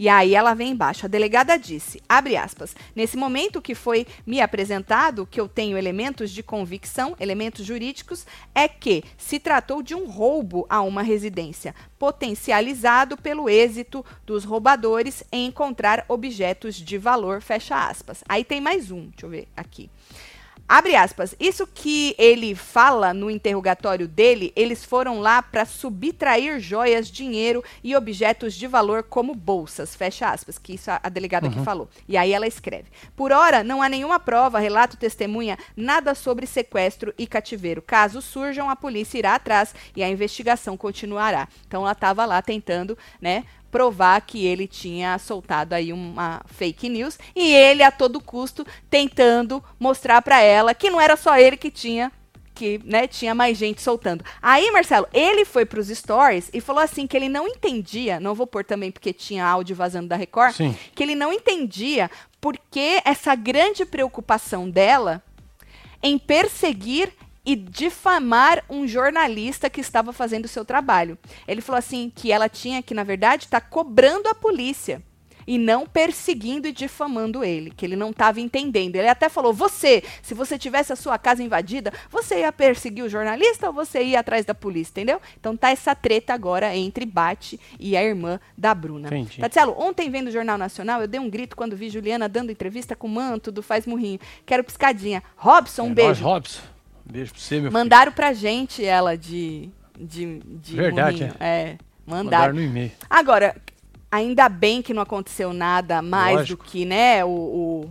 E aí ela vem embaixo. A delegada disse, abre aspas, nesse momento que foi me apresentado, que eu tenho elementos de convicção, elementos jurídicos, é que se tratou de um roubo a uma residência, potencializado pelo êxito dos roubadores em encontrar objetos de valor, fecha aspas. Aí tem mais um, deixa eu ver aqui. Abre aspas. Isso que ele fala no interrogatório dele, eles foram lá para subtrair joias, dinheiro e objetos de valor como bolsas. Fecha aspas, que isso a, a delegada uhum. que falou. E aí ela escreve: Por hora, não há nenhuma prova, relato, testemunha, nada sobre sequestro e cativeiro. Caso surjam, a polícia irá atrás e a investigação continuará. Então ela estava lá tentando, né, provar que ele tinha soltado aí uma fake news e ele a todo custo tentando mostrar para ela que não era só ele que tinha que, né, tinha mais gente soltando. Aí, Marcelo, ele foi para os stories e falou assim que ele não entendia, não vou pôr também porque tinha áudio vazando da Record, Sim. que ele não entendia por que essa grande preocupação dela em perseguir e difamar um jornalista que estava fazendo o seu trabalho. Ele falou assim que ela tinha que, na verdade, estar tá cobrando a polícia. e não perseguindo e difamando ele, que ele não estava entendendo. Ele até falou: "Você, se você tivesse a sua casa invadida, você ia perseguir o jornalista ou você ia atrás da polícia, entendeu? Então tá essa treta agora entre Bate e a irmã da Bruna. Entendi. Tatielo, ontem vendo o Jornal Nacional, eu dei um grito quando vi Juliana dando entrevista com o manto do Faz Murrinho. Quero piscadinha. Robson, um É beijo. Robson. Beijo pra você, meu filho. Mandaram pra gente ela de. de, de Verdade, Murrinho. É. Mandaram Mandaram. no e-mail. Agora, ainda bem que não aconteceu nada mais Lógico. do que, né, o, o-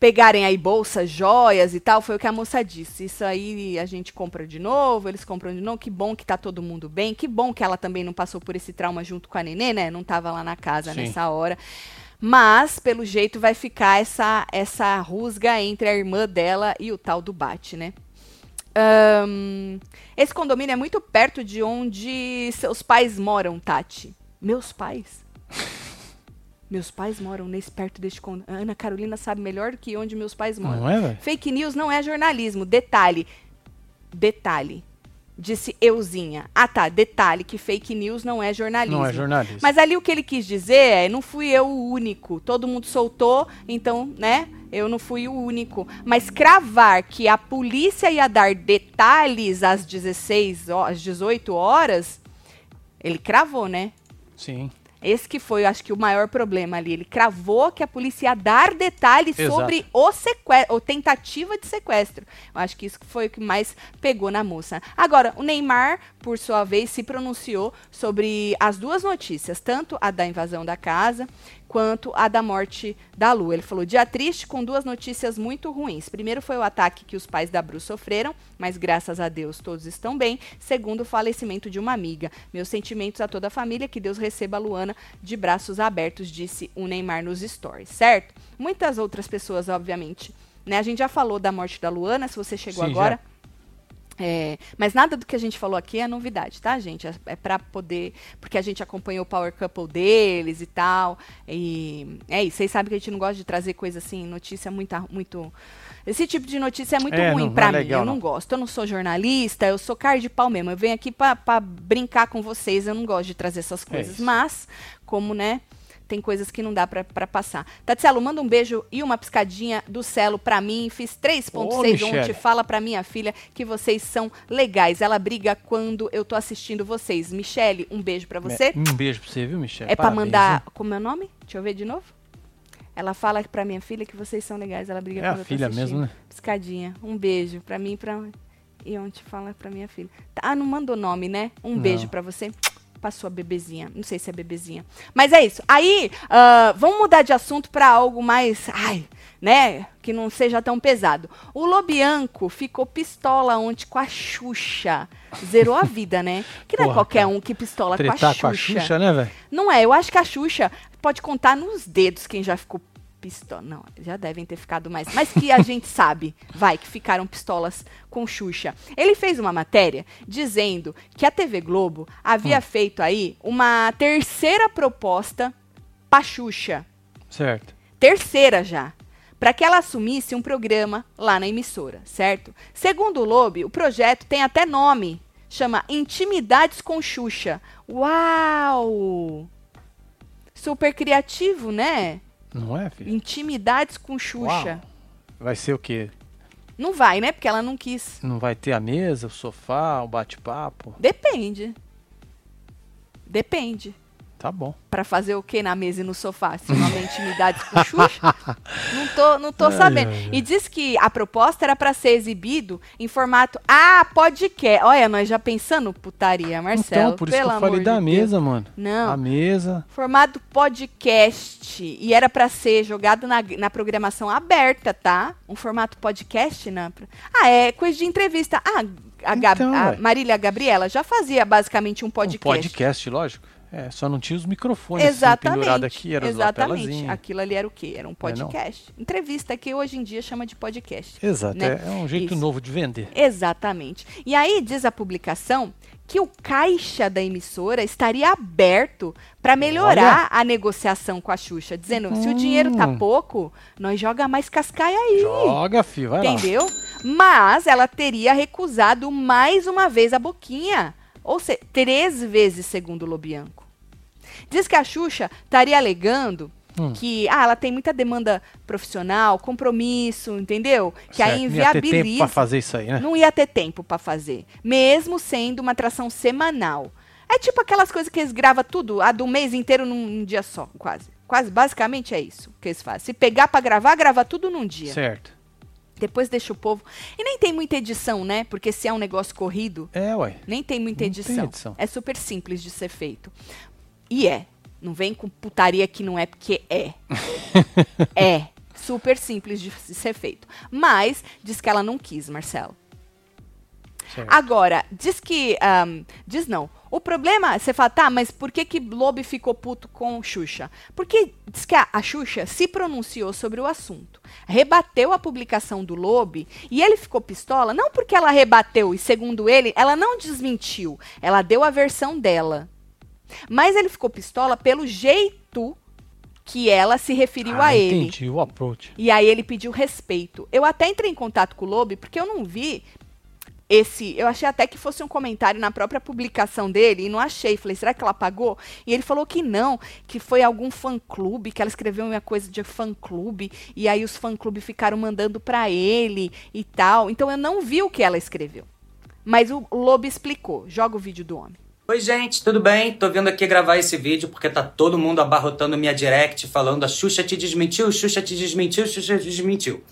pegarem aí bolsas, joias e tal, foi o que a moça disse. Isso aí a gente compra de novo, eles compram de novo. Que bom que tá todo mundo bem. Que bom que ela também não passou por esse trauma junto com a nenê, né? Não tava lá na casa Sim. nessa hora. Mas, pelo jeito, vai ficar essa, essa rusga entre a irmã dela e o tal do Bate, né? Ahn, esse condomínio é muito perto de onde seus pais moram, Tati. Meus pais? Meus pais moram nesse perto deste condomínio. Ana Carolina sabe melhor do que onde meus pais moram. Não é? Fake news não é jornalismo. Detalhe. Detalhe. Disse euzinha. Ah, tá. Detalhe que fake news não é jornalismo. Não é jornalismo. Mas ali o que ele quis dizer é, não fui eu o único. Todo mundo soltou, então, né? Eu não fui o único. Mas cravar que a polícia ia dar detalhes às 16, ho- às 18 horas, ele cravou, né? Sim. Esse que foi, acho que o maior problema ali. Ele cravou que a polícia ia dar detalhes Exato. sobre o sequestro, ou tentativa de sequestro. Eu acho que isso foi o que mais pegou na moça. Agora, o Neymar, por sua vez, se pronunciou sobre as duas notícias, tanto a da invasão da casa quanto a da morte da Lu. Ele falou: dia triste com duas notícias muito ruins. Primeiro foi o ataque que os pais da Bru sofreram, mas graças a Deus todos estão bem. Segundo, o falecimento de uma amiga. Meus sentimentos a toda a família, que Deus receba a Luana de braços abertos, disse o Neymar nos stories, certo? Muitas outras pessoas, obviamente. Né? A gente já falou da morte da Luana, se você chegou Sim, agora. É, mas nada do que a gente falou aqui é novidade, tá, gente? É, é para poder. Porque a gente acompanhou o Power Couple deles e tal. E é isso. Vocês sabem que a gente não gosta de trazer coisa assim, notícia muito. muito esse tipo de notícia é muito É, ruim é mim. legal, eu não, não. gosto. Eu não sou jornalista, eu sou cara de pau mesmo. Eu venho aqui pra, pra brincar com vocês. Eu não gosto de trazer essas coisas. É mas, como, né? Tem coisas que não dá pra, pra passar. Tatielo, manda um beijo e uma piscadinha do Celo pra mim. Fiz 3.6 ontem. Michele. Fala pra minha filha que vocês são legais. Ela briga quando eu tô assistindo vocês. Michele, um beijo pra você. Um beijo pra você, viu, Michel? É pra Parabéns, mandar. Como é o nome? Deixa eu ver de novo. Ela fala pra minha filha que vocês são legais. Ela briga É a quando eu tô filha mesmo, né? Piscadinha. Um beijo pra mim e pra. E ontem fala pra minha filha. Tá, Ah, não mandou nome, né? Um Não. beijo pra você. Pra sua bebezinha. Não sei se é bebezinha. Mas é isso. Aí, ah, vamos mudar de assunto pra algo mais. Ai, né? Que não seja tão pesado. O Lobianco ficou pistola ontem com a Xuxa. Zerou a vida, né? Que não é Porra, qualquer cara. um que pistola com a Xuxa. com a Xuxa, né, velho? Não é, eu acho que a Xuxa pode contar nos dedos quem já ficou pistola. Não, já devem ter ficado mais. Mas que a gente sabe, vai, que ficaram pistolas com Xuxa. Ele fez uma matéria dizendo que a TV Globo havia Hum. feito aí uma terceira proposta pra Xuxa. Certo. Terceira já. Para que ela assumisse um programa lá na emissora, certo? Segundo o Lobe, o projeto tem até nome. Chama Intimidades com Xuxa. Uau! Super criativo, né? Não é, filho? Intimidades com Xuxa. Uau. Vai ser o quê? Não vai, né? Porque ela não quis. Não vai ter a mesa, o sofá, o bate-papo? Depende. Depende. Tá bom. Pra fazer o que na mesa e no sofá? Se não intimidades com Xuxa? Não tô, não tô Ai, sabendo. ai, ai. E diz que a proposta era pra ser exibido em formato. Ah, podcast. Olha, nós já pensando putaria, Marcelo. então, por isso que eu falei da de Deus. mesa, mano. Não. A mesa. Formato podcast. E era pra ser jogado na, na programação aberta, tá? Um formato podcast na. Ah, é coisa de entrevista. Ah, a, Gab- Então, a. Marília Gabriela já fazia basicamente um podcast. Um podcast, lógico. É, só não tinha os microfones assim, pendurados aqui, era exatamente. Aquilo ali era o quê? Era um é podcast. Entrevista que hoje em dia chama de podcast. Exato, né? é, é um jeito Isso. novo de vender. Exatamente. E aí diz a publicação que o caixa da emissora estaria aberto para melhorar a negociação com a Xuxa, dizendo, se o dinheiro tá Hum. pouco, nós joga mais cascaia aí. Joga, filho, vai lá. Entendeu? Mas ela teria recusado mais uma vez a boquinha. Ou seja, três vezes, segundo o Lobianco. Diz que a Xuxa estaria alegando Hum. que ah, ela tem muita demanda profissional, compromisso, entendeu? Que aí Certo, não ia ter tempo inviabiliza. pra fazer isso aí, né? Não ia ter tempo pra fazer, mesmo sendo uma atração semanal. É tipo aquelas coisas que eles gravam tudo, a do mês inteiro num, num dia só, quase. Quase, basicamente é isso que eles fazem. Se pegar pra gravar, grava tudo num dia. Certo. Depois deixa o povo. E nem tem muita edição, né? Porque se é um negócio corrido, É, ué. nem tem muita Não tem edição. edição. É super simples de ser feito. E é. Não vem com putaria que não é, porque é. é. Super simples de ser feito. Mas diz que ela não quis, Marcelo. certo. Agora, diz que. ahm, diz não. O problema, você fala, tá, mas por que que Lobe ficou puto com Xuxa? Porque diz que a, a Xuxa se pronunciou sobre o assunto, rebateu a publicação do Lobe e ele ficou pistola, não porque ela rebateu e, segundo ele, ela não desmentiu, ela deu a versão dela. Mas ele ficou pistola pelo jeito que ela se referiu Ah, a ele. Entendi o approach. E aí ele pediu respeito. Eu até entrei em contato com o Lobe, porque eu não vi esse. Eu achei até que fosse um comentário na própria publicação dele e não achei. Falei, será que ela apagou? E ele falou que não, que foi algum fã-clube, que ela escreveu uma coisa de fã-clube, e aí os fã-clube ficaram mandando pra ele e tal. Então eu não vi o que ela escreveu. Mas o Lobe explicou. Joga o vídeo do homem. Oi, gente, tudo bem? Tô vindo aqui gravar esse vídeo porque tá todo mundo abarrotando minha direct falando a Xuxa te desmentiu, Xuxa te desmentiu, Xuxa te desmentiu.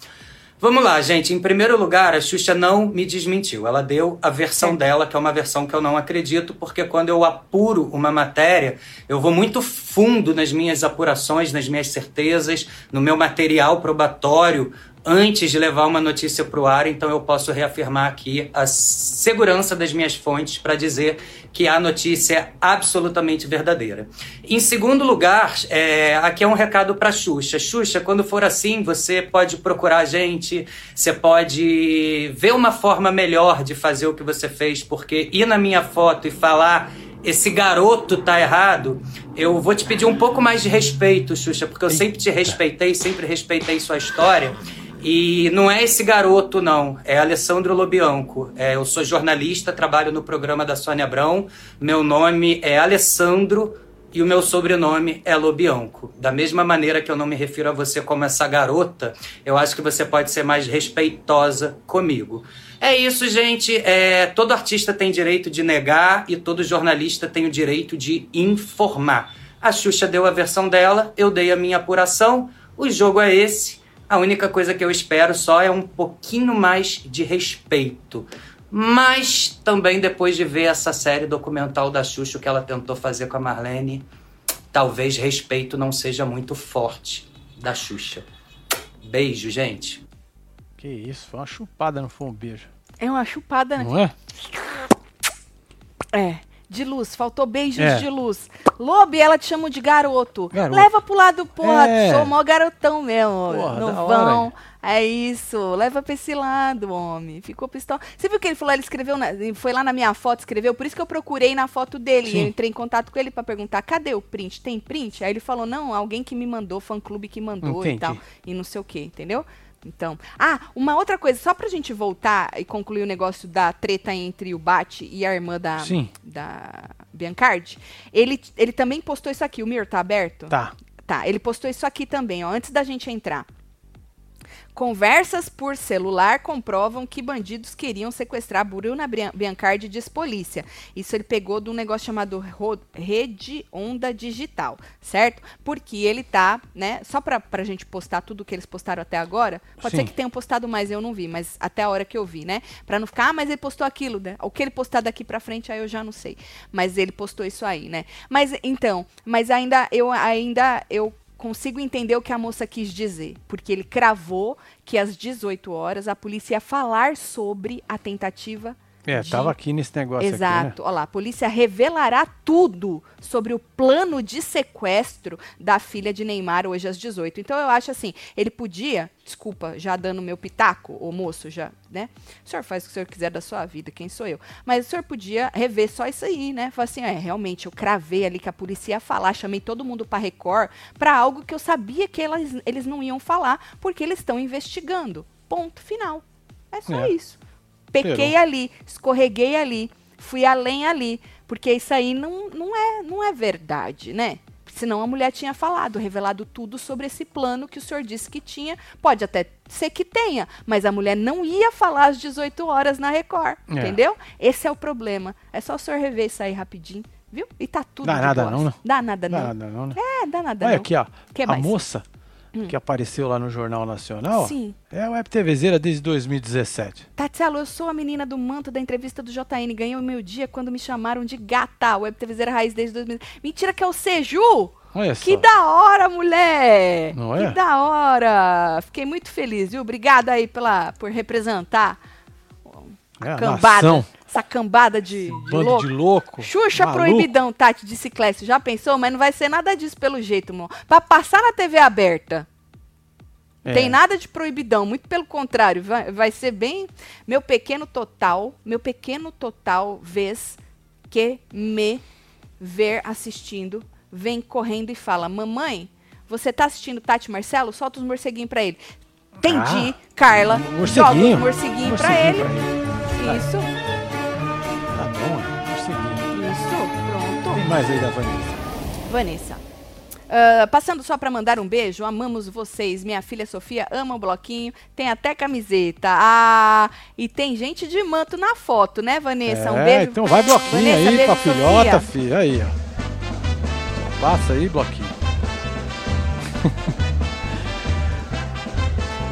Vamos lá, gente. Em primeiro lugar, a Xuxa não me desmentiu. Ela deu a versão dela, que é uma versão que eu não acredito, porque quando eu apuro uma matéria, eu vou muito fundo nas minhas apurações, nas minhas certezas, no meu material probatório antes de levar uma notícia para o ar, então eu posso reafirmar aqui a segurança das minhas fontes para dizer que a notícia é absolutamente verdadeira. Em segundo lugar, é, aqui é um recado para Xuxa. Xuxa, quando for assim, você pode procurar a gente, você pode ver uma forma melhor de fazer o que você fez, porque ir na minha foto e falar esse garoto tá errado, eu vou te pedir um pouco mais de respeito, Xuxa, porque eu sempre te respeitei, sempre respeitei sua história. E não é esse garoto, não. É Alessandro Lobianco. É, eu sou jornalista, trabalho no programa da Sônia Abrão. Meu nome é Alessandro e o meu sobrenome é Lobianco. Da mesma maneira que eu não me refiro a você como essa garota, eu acho que você pode ser mais respeitosa comigo. É isso, gente. É, todo artista tem direito de negar e todo jornalista tem o direito de informar. A Xuxa deu a versão dela, eu dei a minha apuração. O jogo é esse. A única coisa que eu espero só é um pouquinho mais de respeito. Mas também depois de ver essa série documental da Xuxa que ela tentou fazer com a Marlene, talvez respeito não seja muito forte da Xuxa. Beijo, gente. Que isso, foi uma chupada, não foi um beijo. É uma chupada, né? Não é? É. De luz, faltou beijos É. de luz. Lobe, ela te chama de garoto. Garoto. Leva pro lado, porra, É. sou mó garotão mesmo. Porra, não vão. É isso, leva pra esse lado, homem. Ficou pistola. Você viu que ele falou? Ele escreveu, na- foi lá na minha foto, escreveu. Por isso que eu procurei na foto dele. Sim. Eu entrei em contato com ele pra perguntar: cadê o print? Tem print? Aí ele falou: não, alguém que me mandou, fã clube que mandou e Entendi. tal. E não sei o que, entendeu? Então. Ah, uma outra coisa, só pra gente voltar e concluir o negócio da treta entre o Bate e a irmã da, Sim. da Biancardi. Ele, ele também postou isso aqui. O Mir tá aberto? Tá. Tá, ele postou isso aqui também, ó, antes da gente entrar. Conversas por celular comprovam que bandidos queriam sequestrar Bruna Biancardi, diz polícia. Isso ele pegou de um negócio chamado Rede Onda Digital, certo? Porque ele tá, né, só pra, pra gente postar tudo que eles postaram até agora, pode Sim. ser que tenham postado mais, eu não vi, mas até a hora que eu vi, né? Pra não ficar, ah, mas ele postou aquilo, né? O que ele postar daqui pra frente, aí eu já não sei. Mas ele postou isso aí, né? Mas então, mas ainda eu ainda eu consigo entender o que a moça quis dizer, porque ele cravou que às 18 horas a polícia ia falar sobre a tentativa É, de- tava aqui nesse negócio Exato. Olha lá, a polícia revelará tudo sobre o plano de sequestro da filha de Neymar hoje às 18. Então eu acho assim, ele podia, desculpa, já dando meu pitaco, o moço já, né? O senhor faz o que o senhor quiser da sua vida, quem sou eu? Mas o senhor podia rever só isso aí, né? Falar assim, é, realmente, eu cravei ali que a polícia ia falar, chamei todo mundo para Record para algo que eu sabia que elas, eles não iam falar, porque eles estão investigando. Ponto final. É só É. isso. Pequei Esperou. ali, escorreguei ali, fui além ali, porque isso aí não, não, é, não é verdade, né? Senão a mulher tinha falado, revelado tudo sobre esse plano que o senhor disse que tinha. Pode até ser que tenha, mas a mulher não ia falar às 18 horas na Record. É. Entendeu? Esse é o problema. É só o senhor rever isso aí rapidinho, viu? E tá tudo Dá nada não, né? Dá nada Não, não. não, não, né? É, dá nada Olha não. aqui, ó. Que a mais? Moça que apareceu lá no Jornal Nacional Sim. é a Web TVzeira desde 2017. Tatielo, eu sou a menina do manto da entrevista do JN. Ganhei o meu dia quando me chamaram de gata. Web TVzeira Raiz desde 2000. Mentira que é o Seju! Olha Que só. da hora, mulher! Não que é? da hora! Fiquei muito feliz, viu? Obrigada aí pela, por representar É, a cambada. nação. Essa cambada de, de Bando louco. de louco. Xuxa maluco. proibidão, Tati, de ciclete. Já pensou? Mas não vai ser nada disso pelo jeito, irmão. Pra passar na TV aberta. É. Tem nada de proibidão, muito pelo contrário, vai, vai ser bem meu pequeno total, meu pequeno total vez que me ver assistindo, vem correndo e fala: "Mamãe, você tá assistindo Tati Marcelo? Solta os morceguinhos pra ele." Entendi, Ah, Carla. morceguinho. Joga os morceguinhos pra Morceguinho ele. Vai. Isso, mais aí da Vanessa. Vanessa. Ah, passando só pra mandar um beijo, amamos vocês. Minha filha Sofia ama o bloquinho, tem até camiseta. Ah, e tem gente de manto na foto, né, Vanessa? um é, beijo. então vai bloquinho Vanessa, aí pra filhota, filha. Aí, ó. Passa aí, bloquinho.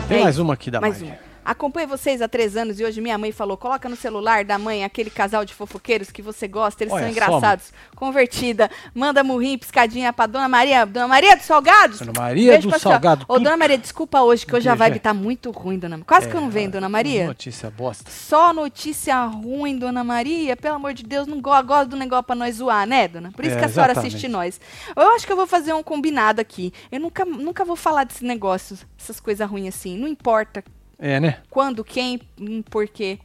Tem É mais uma aqui da Mais uma. Acompanho vocês há três anos e hoje minha mãe falou: coloca no celular da mãe aquele casal de fofoqueiros que você gosta, eles Olha são engraçados. Convertida. Manda murrinho, piscadinha pra dona Maria. Dona Maria dos Salgados? Dona Maria Beijo do. Salgado. Ô, dona Maria, desculpa hoje, que hoje a vibe é. tá muito ruim, dona Quase que eu não venho, dona Maria. Notícia bosta. Só notícia ruim, dona Maria. Pelo amor de Deus, não go gosto do negócio pra nós zoar, né, dona? Por isso É, que a senhora exatamente. assiste nós. Eu acho que eu vou fazer um combinado aqui. Eu nunca, nunca vou falar desse negócio, essas coisas ruins assim. Não importa É, né? quando, quem, hum, por quê.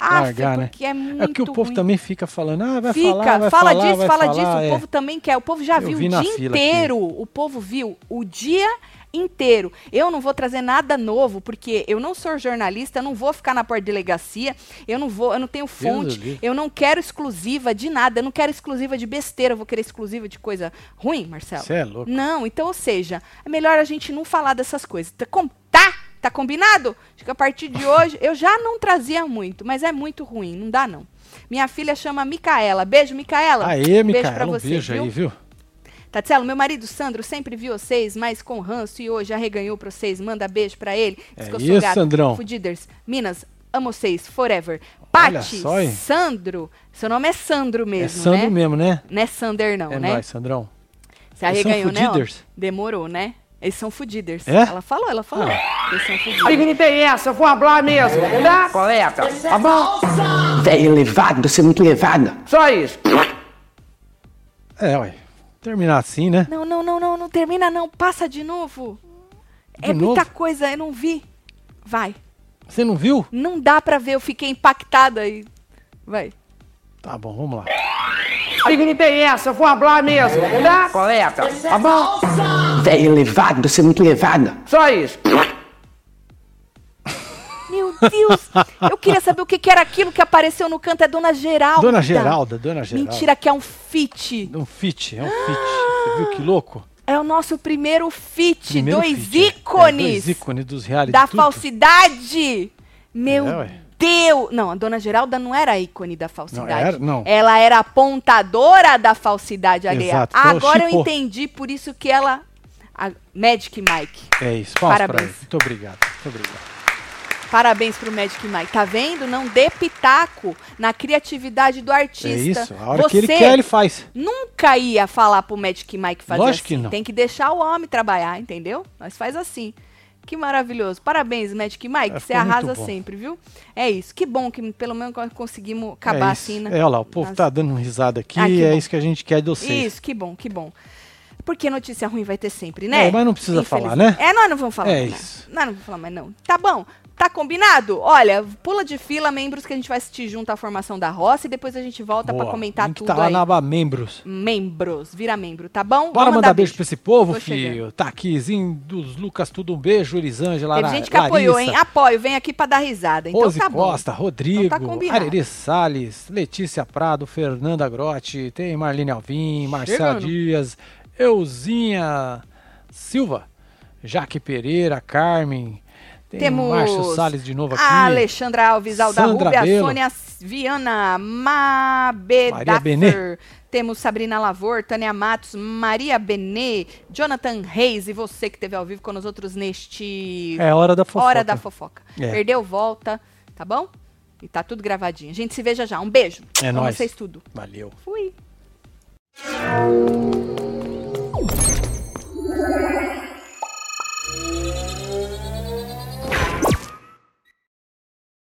Ah, Largar, né? porque é muito É que o povo ruim. também fica falando, ah, vai Fica, falar, vai fala falar, disso, vai fala falar, disso. é. O povo também quer. O povo já Eu viu vi o dia fila aqui. inteiro. O povo viu o dia inteiro. Eu não vou trazer nada novo, porque eu não sou jornalista, eu não vou ficar na porta de delegacia, eu não vou, eu não tenho fonte, eu não quero exclusiva de nada, eu não quero exclusiva de besteira, eu vou querer exclusiva de coisa ruim, Marcelo. Você é louco. Não, então, ou seja, é melhor a gente não falar dessas coisas. Tá, com- tá? Combinado? Acho que a partir de hoje, eu já não trazia muito, mas é muito ruim, não dá não. Minha filha chama Micaela. Beijo, Micaela. Aê, beijo Micaela, pra um você, beijo viu? aí, viu? Tatielo, meu marido Sandro sempre viu vocês, mas com ranço e hoje arreganhou pra vocês. Manda beijo pra ele. Diz É que eu sou isso, gata. Sandrão. Fudiders. Minas, amo vocês, forever. Pati? Sandro. Seu nome é Sandro mesmo, é Sandro né? mesmo, né? Não é Sander, não, é né? nóis, Sandrão. Você arreganhou, né? ó? Demorou, né? Eles são fudiders. É? Ela falou, ela falou. Ah. Eles são A fudiders. não tem essa, eu vou falar mesmo, tá, colega? Tá bom? Véia elevado, você é muito elevada. Só isso. É, ué. Terminar assim, né? Não, não, não, não, não termina não. Passa de novo. De é muita novo? coisa, eu não vi. Vai. Você não viu? Não dá pra ver, eu fiquei impactada e. Vai. Tá bom, vamos lá. A não tem essa, eu vou falar mesmo, tá, colega? Tá bom? Véia elevado, você é muito elevada. Só isso. Meu Deus! eu queria saber o que, que era aquilo que apareceu no canto. É Dona Geralda. Dona Geralda, Dona Geralda. Mentira, que é um fit. Um fit, é um fit. Você viu que louco? É o nosso primeiro fit. Primeiro dois fit, é. É, ícones. dois ícones dos reality. da tudo. falsidade. Meu É. Deus! Não, a Dona Geralda não era ícone da falsidade. era- não. Ela era apontadora da falsidade alheia. Exato, então Agora eu entendi, por isso que ela. A Magic Mike. É isso, palmas Parabéns. Muito obrigado, muito obrigado. Parabéns pro Magic Mike. Tá vendo? Não dê pitaco na criatividade do artista. É isso, a hora Você que ele quer, ele faz. nunca ia falar pro Magic Mike fazer Lógico assim. que não. Tem que deixar o homem trabalhar, entendeu? Nós faz assim. Que maravilhoso. Parabéns, Magic Mike. É, Você arrasa sempre, viu? É isso. Que bom que pelo menos conseguimos acabar é assim, né? É, olha lá, o povo Nas- tá dando risada aqui, Ah, é bom. isso que a gente quer de vocês. Isso, que bom, que bom. Porque notícia ruim vai ter sempre, né? É, mas não precisa falar, né? É, nós não vamos falar É mais isso. Nós não vamos falar mais não. Tá bom. Tá combinado? Olha, pula de fila, membros, que a gente vai assistir junto à formação da roça e depois a gente volta pra Boa. comentar Link tudo tá lá aí. na aba membros. Membros, vira membro, tá bom? Bora Vamos mandar beijo pra esse povo, Tô filho. chegando. Taquizinho dos Lucas, tudo um beijo. Elisângela, Teve Lara- gente que apoiou, hein? Larissa, Apoio, vem aqui pra dar risada. Então Rose tá bom. Costa, Rodrigo, Então tá. Arerê Salles, Letícia Prado, Fernanda Grotti, tem Marlene Alvim, Marcela. Dias, Euzinha Silva, Jaque Pereira, Carmen. Tem Temos Márcio Salles de novo aqui. Alexandra Alves, Alda Sandra Rubia, Belo. Sônia Viana, Benê. Temos Sabrina Lavor, Tânia Matos, Maria Benê, Jonathan Reis e você que esteve ao vivo com nós outros neste É hora da fofoca. Hora da Fofoca. É. Perdeu, volta, tá bom? E tá tudo gravadinho. A gente se vê já. Um beijo. É nóis. vocês tudo. Valeu. Fui. Thank you.